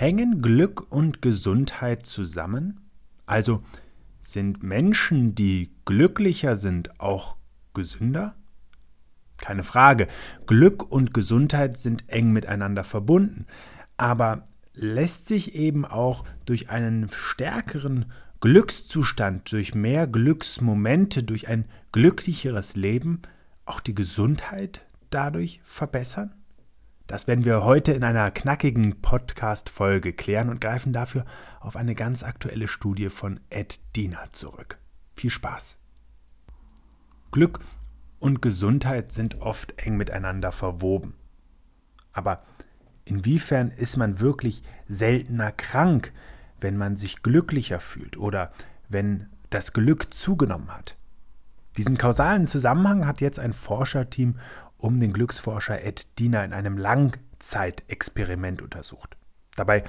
Hängen Glück und Gesundheit zusammen? Also sind Menschen, die glücklicher sind, auch gesünder? Keine Frage, Glück und Gesundheit sind eng miteinander verbunden, aber lässt sich eben auch durch einen stärkeren Glückszustand, durch mehr Glücksmomente, durch ein glücklicheres Leben auch die Gesundheit dadurch verbessern? Das werden wir heute in einer knackigen Podcast-Folge klären und greifen dafür auf eine ganz aktuelle Studie von Ed Diener zurück. Viel Spaß! Glück und Gesundheit sind oft eng miteinander verwoben. Aber inwiefern ist man wirklich seltener krank, wenn man sich glücklicher fühlt oder wenn das Glück zugenommen hat? Diesen kausalen Zusammenhang hat jetzt ein Forscherteam um den Glücksforscher Ed Diener in einem Langzeitexperiment untersucht. Dabei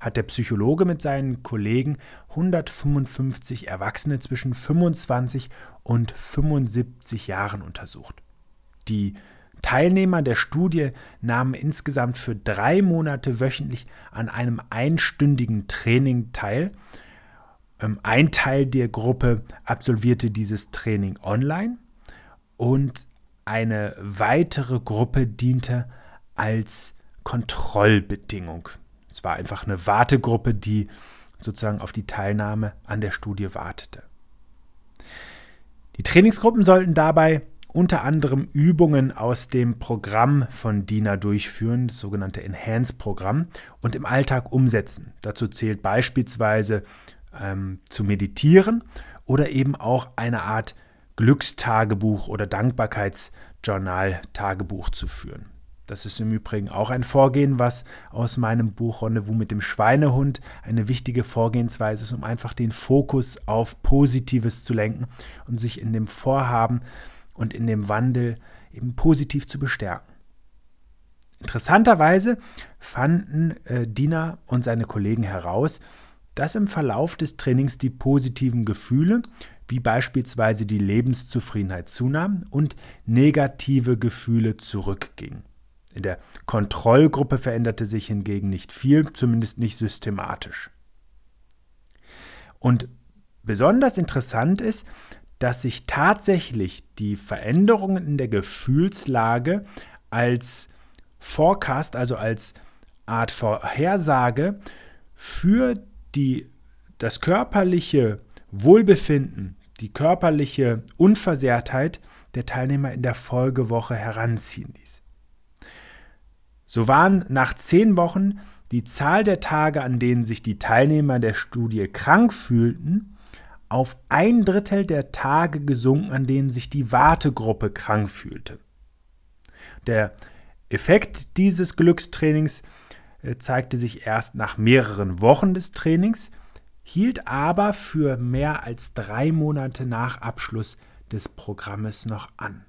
hat der Psychologe mit seinen Kollegen 155 Erwachsene zwischen 25 und 75 Jahren untersucht. Die Teilnehmer der Studie nahmen insgesamt für drei Monate wöchentlich an einem einstündigen Training teil. Ähm, ein Teil der Gruppe absolvierte dieses Training online und eine weitere Gruppe diente als Kontrollbedingung. Es war einfach eine Wartegruppe, die sozusagen auf die Teilnahme an der Studie wartete. Die Trainingsgruppen sollten dabei unter anderem Übungen aus dem Programm von DINA durchführen, das sogenannte Enhance-Programm, und im Alltag umsetzen. Dazu zählt beispielsweise ähm, zu meditieren oder eben auch eine Art Glückstagebuch oder Dankbarkeitsjournal-Tagebuch zu führen. Das ist im Übrigen auch ein Vorgehen, was aus meinem Buch Rendezvous mit dem Schweinehund eine wichtige Vorgehensweise ist, um einfach den Fokus auf Positives zu lenken und sich in dem Vorhaben und in dem Wandel eben positiv zu bestärken. Interessanterweise fanden äh, Dina und seine Kollegen heraus, dass im Verlauf des Trainings die positiven Gefühle wie beispielsweise die Lebenszufriedenheit zunahm und negative Gefühle zurückgingen. In der Kontrollgruppe veränderte sich hingegen nicht viel, zumindest nicht systematisch. Und besonders interessant ist, dass sich tatsächlich die Veränderungen in der Gefühlslage als Forecast, also als Art Vorhersage für die, das körperliche Wohlbefinden, die körperliche Unversehrtheit der Teilnehmer in der Folgewoche heranziehen ließ. So waren nach zehn Wochen die Zahl der Tage, an denen sich die Teilnehmer der Studie krank fühlten, auf ein Drittel der Tage gesunken, an denen sich die Wartegruppe krank fühlte. Der Effekt dieses Glückstrainings zeigte sich erst nach mehreren Wochen des Trainings, hielt aber für mehr als drei Monate nach Abschluss des Programmes noch an.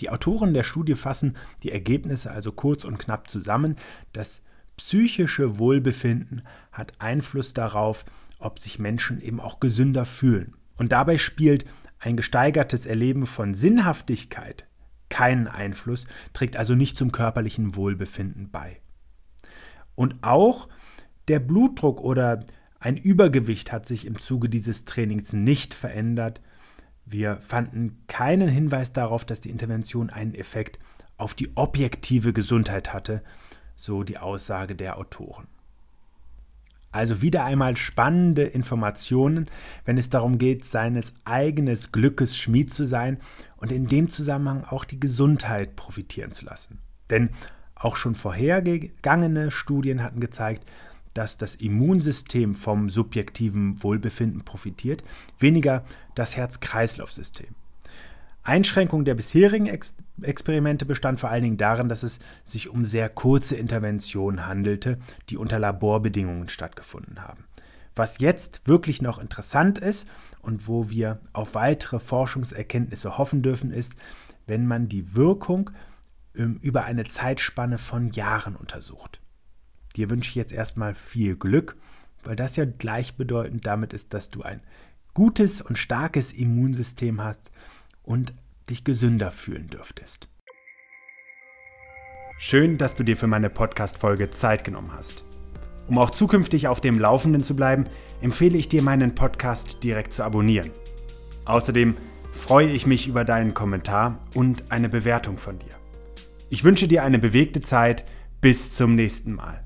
Die Autoren der Studie fassen die Ergebnisse also kurz und knapp zusammen. Das psychische Wohlbefinden hat Einfluss darauf, ob sich Menschen eben auch gesünder fühlen. Und dabei spielt ein gesteigertes Erleben von Sinnhaftigkeit keinen Einfluss, trägt also nicht zum körperlichen Wohlbefinden bei. Und auch der Blutdruck oder ein Übergewicht hat sich im Zuge dieses Trainings nicht verändert. Wir fanden keinen Hinweis darauf, dass die Intervention einen Effekt auf die objektive Gesundheit hatte, so die Aussage der Autoren. Also wieder einmal spannende Informationen, wenn es darum geht, seines eigenen Glückes Schmied zu sein und in dem Zusammenhang auch die Gesundheit profitieren zu lassen. Denn auch schon vorhergegangene Studien hatten gezeigt, dass das Immunsystem vom subjektiven Wohlbefinden profitiert, weniger das Herz-Kreislauf-System. Einschränkung der bisherigen Ex Experimente bestand vor allen Dingen darin, dass es sich um sehr kurze Interventionen handelte, die unter Laborbedingungen stattgefunden haben. Was jetzt wirklich noch interessant ist und wo wir auf weitere Forschungserkenntnisse hoffen dürfen, ist, wenn man die Wirkung über eine Zeitspanne von Jahren untersucht. Dir wünsche ich jetzt erstmal viel Glück, weil das ja gleichbedeutend damit ist, dass du ein gutes und starkes Immunsystem hast und dich gesünder fühlen dürftest. Schön, dass du dir für meine Podcast-Folge Zeit genommen hast. Um auch zukünftig auf dem Laufenden zu bleiben, empfehle ich dir, meinen Podcast direkt zu abonnieren. Außerdem freue ich mich über deinen Kommentar und eine Bewertung von dir. Ich wünsche dir eine bewegte Zeit. Bis zum nächsten Mal.